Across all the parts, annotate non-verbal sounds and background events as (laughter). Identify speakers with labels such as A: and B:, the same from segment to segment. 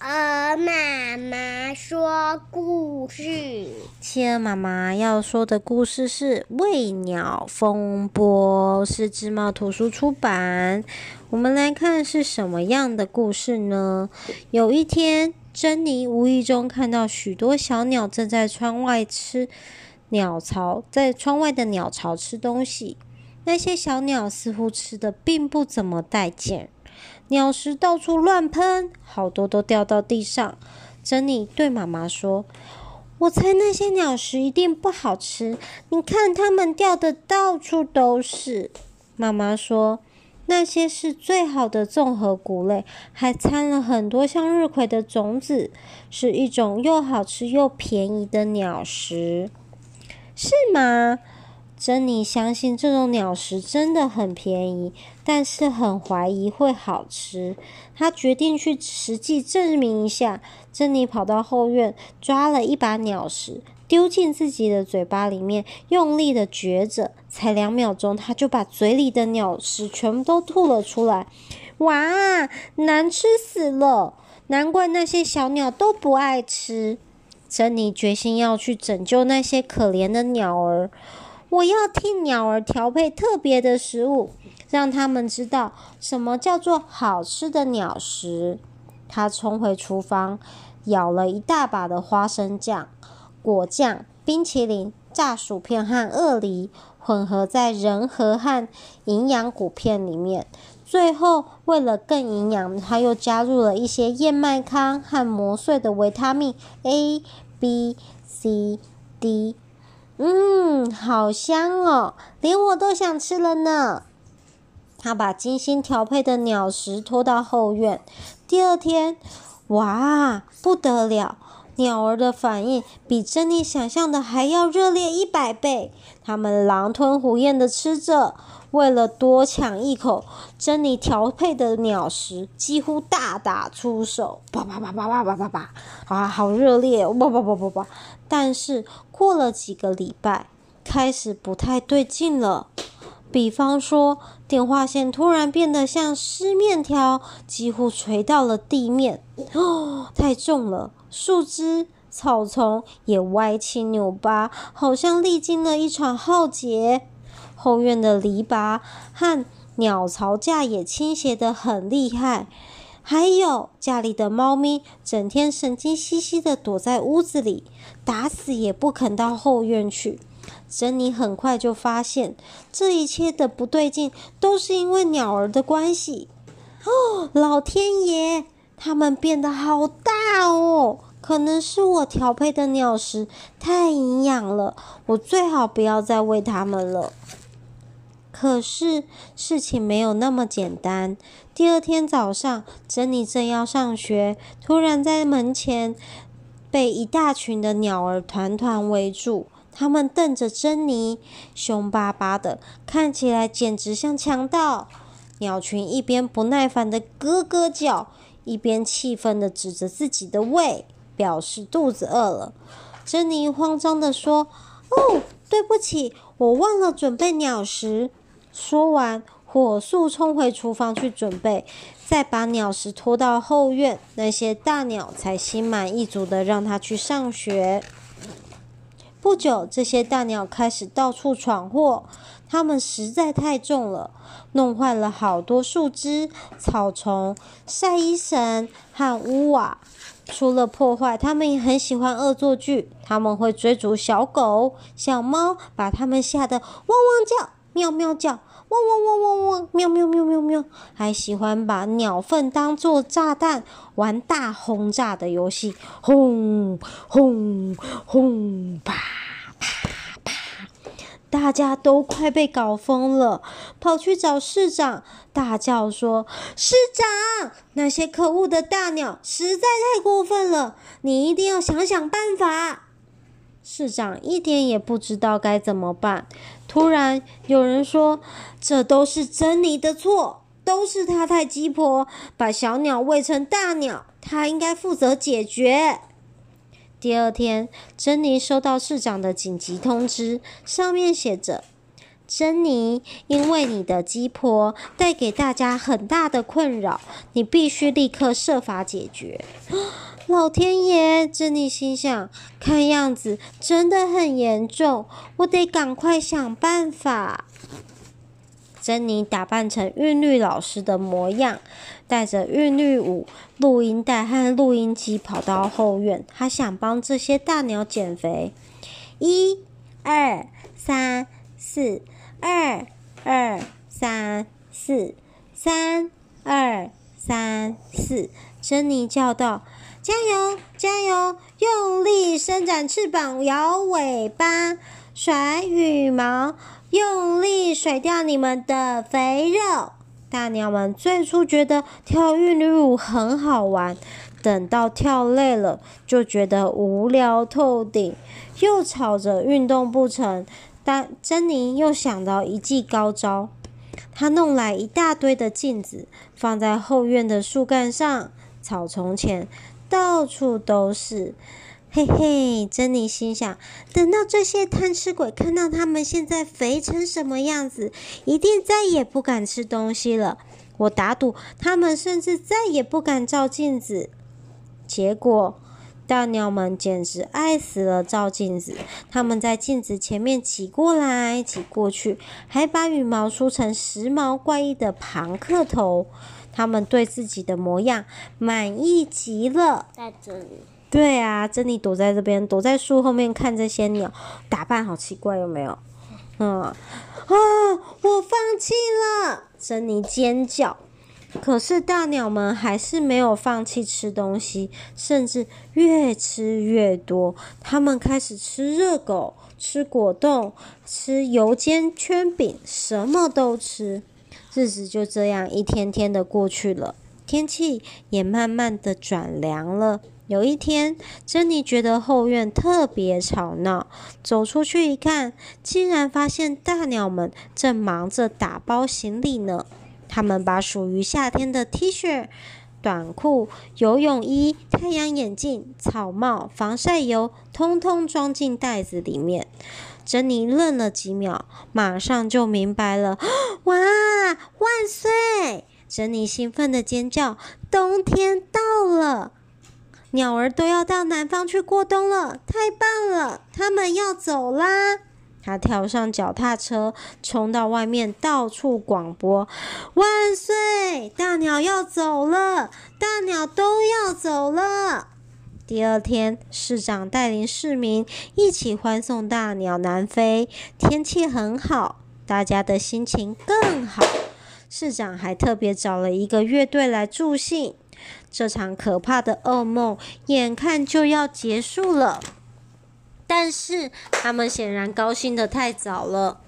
A: 儿妈妈说故事。
B: 企鹅妈妈要说的故事是《喂鸟风波》，是智茂图书出版。我们来看是什么样的故事呢？有一天，珍妮无意中看到许多小鸟正在窗外吃鸟巢，在窗外的鸟巢吃东西。那些小鸟似乎吃的并不怎么带劲。鸟食到处乱喷，好多都掉到地上。珍妮对妈妈说：“我猜那些鸟食一定不好吃，你看它们掉的到处都是。”妈妈说：“那些是最好的综合谷类，还掺了很多向日葵的种子，是一种又好吃又便宜的鸟食，是吗？”珍妮相信这种鸟食真的很便宜，但是很怀疑会好吃。她决定去实际证明一下。珍妮跑到后院，抓了一把鸟食，丢进自己的嘴巴里面，用力的嚼着。才两秒钟，她就把嘴里的鸟食全部都吐了出来。哇，难吃死了！难怪那些小鸟都不爱吃。珍妮决心要去拯救那些可怜的鸟儿。我要替鸟儿调配特别的食物，让它们知道什么叫做好吃的鸟食。他冲回厨房，舀了一大把的花生酱、果酱、冰淇淋、炸薯片和鳄梨，混合在仁和和营养谷片里面。最后，为了更营养，他又加入了一些燕麦糠和磨碎的维他命 A、B、C、D。嗯，好香哦，连我都想吃了呢。他把精心调配的鸟食拖到后院。第二天，哇，不得了！鸟儿的反应比珍妮想象的还要热烈一百倍。它们狼吞虎咽的吃着。为了多抢一口，珍妮调配的鸟食几乎大打出手，叭叭叭叭叭叭叭叭，啊，好热烈哦，啪啪啪啪啪。但是过了几个礼拜，开始不太对劲了。比方说，电话线突然变得像湿面条，几乎垂到了地面，哦，太重了。树枝、草丛也歪七扭八，好像历经了一场浩劫。后院的篱笆和鸟巢架也倾斜得很厉害，还有家里的猫咪整天神经兮兮地躲在屋子里，打死也不肯到后院去。珍妮很快就发现，这一切的不对劲都是因为鸟儿的关系。哦，老天爷，它们变得好大哦！可能是我调配的鸟食太营养了，我最好不要再喂它们了。可是事情没有那么简单。第二天早上，珍妮正要上学，突然在门前被一大群的鸟儿团团围住。他们瞪着珍妮，凶巴巴的，看起来简直像强盗。鸟群一边不耐烦的咯咯叫，一边气愤的指着自己的胃，表示肚子饿了。珍妮慌张的说：“哦，对不起，我忘了准备鸟食。”说完，火速冲回厨房去准备，再把鸟食拖到后院。那些大鸟才心满意足地让它去上学。不久，这些大鸟开始到处闯祸，它们实在太重了，弄坏了好多树枝、草丛、晒衣绳和屋瓦。除了破坏，他们也很喜欢恶作剧。他们会追逐小狗、小猫，把它们吓得汪汪叫。喵喵叫，汪汪汪汪汪，喵喵喵喵喵，还喜欢把鸟粪当做炸弹，玩大轰炸的游戏，轰轰轰，啪啪！大家都快被搞疯了，跑去找市长，大叫说：“市长，那些可恶的大鸟实在太过分了，你一定要想想办法。”市长一点也不知道该怎么办。突然有人说：“这都是珍妮的错，都是她太鸡婆，把小鸟喂成大鸟，她应该负责解决。”第二天，珍妮收到市长的紧急通知，上面写着：“珍妮，因为你的鸡婆带给大家很大的困扰，你必须立刻设法解决。(gasps) 老天爷，珍妮心想，看样子真的很严重，我得赶快想办法。珍妮打扮成韵律老师的模样，带着韵律舞录音带和录音机跑到后院。他想帮这些大鸟减肥。一、二、三、四，二、二、三、四，三、二、三、四。珍妮叫道：“加油，加油！用力伸展翅膀，摇尾巴，甩羽毛。”用力甩掉你们的肥肉！大鸟们最初觉得跳韵律舞很好玩，等到跳累了，就觉得无聊透顶，又吵着运动不成。但珍妮又想到一记高招，她弄来一大堆的镜子，放在后院的树干上、草丛前，到处都是。嘿嘿，珍妮心想：等到这些贪吃鬼看到他们现在肥成什么样子，一定再也不敢吃东西了。我打赌，他们甚至再也不敢照镜子。结果，大鸟们简直爱死了照镜子。他们在镜子前面挤过来挤过去，还把羽毛梳成时髦怪异的庞克头。他们对自己的模样满意极了。
A: 在这里。
B: 对啊，珍妮躲在这边，躲在树后面看这些鸟打扮，好奇怪，有没有？嗯，啊，我放弃了！珍妮尖叫。可是大鸟们还是没有放弃吃东西，甚至越吃越多。他们开始吃热狗，吃果冻，吃油煎圈饼，什么都吃。日子就这样一天天的过去了，天气也慢慢的转凉了。有一天，珍妮觉得后院特别吵闹，走出去一看，竟然发现大鸟们正忙着打包行李呢。他们把属于夏天的 T 恤、短裤、游泳衣、太阳眼镜、草帽、防晒油，通通装进袋子里面。珍妮愣了几秒，马上就明白了：“ (gasps) 哇，万岁！”珍妮兴奋地尖叫：“冬天到了！”鸟儿都要到南方去过冬了，太棒了！他们要走啦！他跳上脚踏车，冲到外面，到处广播：“万岁！大鸟要走了，大鸟都要走了。”第二天，市长带领市民一起欢送大鸟南飞。天气很好，大家的心情更好。市长还特别找了一个乐队来助兴。这场可怕的噩梦眼看就要结束了，但是他们显然高兴得太早了，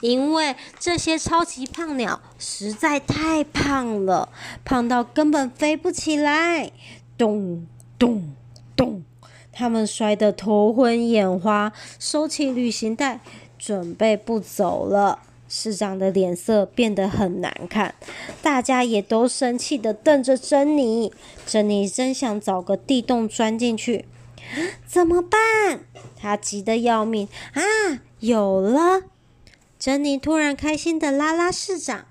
B: 因为这些超级胖鸟实在太胖了，胖到根本飞不起来。咚咚咚，他们摔得头昏眼花，收起旅行袋，准备不走了。市长的脸色变得很难看，大家也都生气地瞪着珍妮。珍妮真想找个地洞钻进去，怎么办？她急得要命啊！有了！珍妮突然开心地拉拉市长，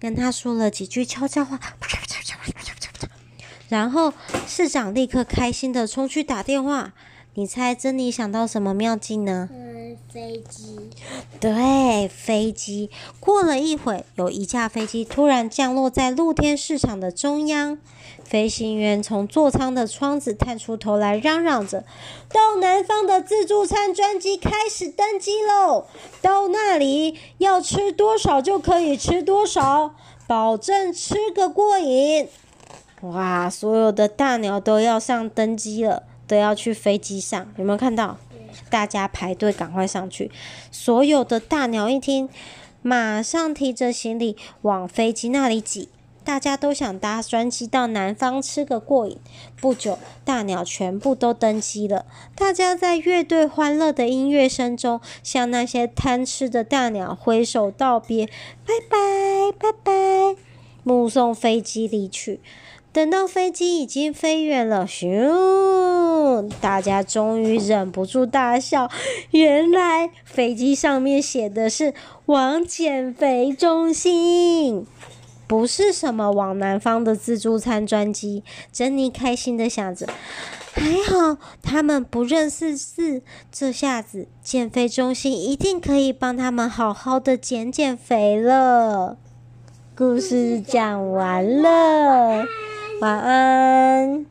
B: 跟他说了几句悄悄话。然后市长立刻开心地冲去打电话。你猜珍妮想到什么妙计呢？
A: 嗯，飞机。
B: 对，飞机。过了一会，有一架飞机突然降落在露天市场的中央。飞行员从座舱的窗子探出头来，嚷嚷着：“到南方的自助餐专机开始登机喽！到那里要吃多少就可以吃多少，保证吃个过瘾！”哇，所有的大鸟都要上登机了。都要去飞机上，有没有看到？大家排队赶快上去。所有的大鸟一听，马上提着行李往飞机那里挤。大家都想搭专机到南方吃个过瘾。不久，大鸟全部都登机了。大家在乐队欢乐的音乐声中，向那些贪吃的大鸟挥手道别，拜拜拜拜，目送飞机离去。等到飞机已经飞远了，咻！大家终于忍不住大笑。原来飞机上面写的是“往减肥中心”，不是什么往南方的自助餐专机。珍妮开心的想着，还好他们不认识字，这下子减肥中心一定可以帮他们好好的减减肥了。故事讲完了。晚安。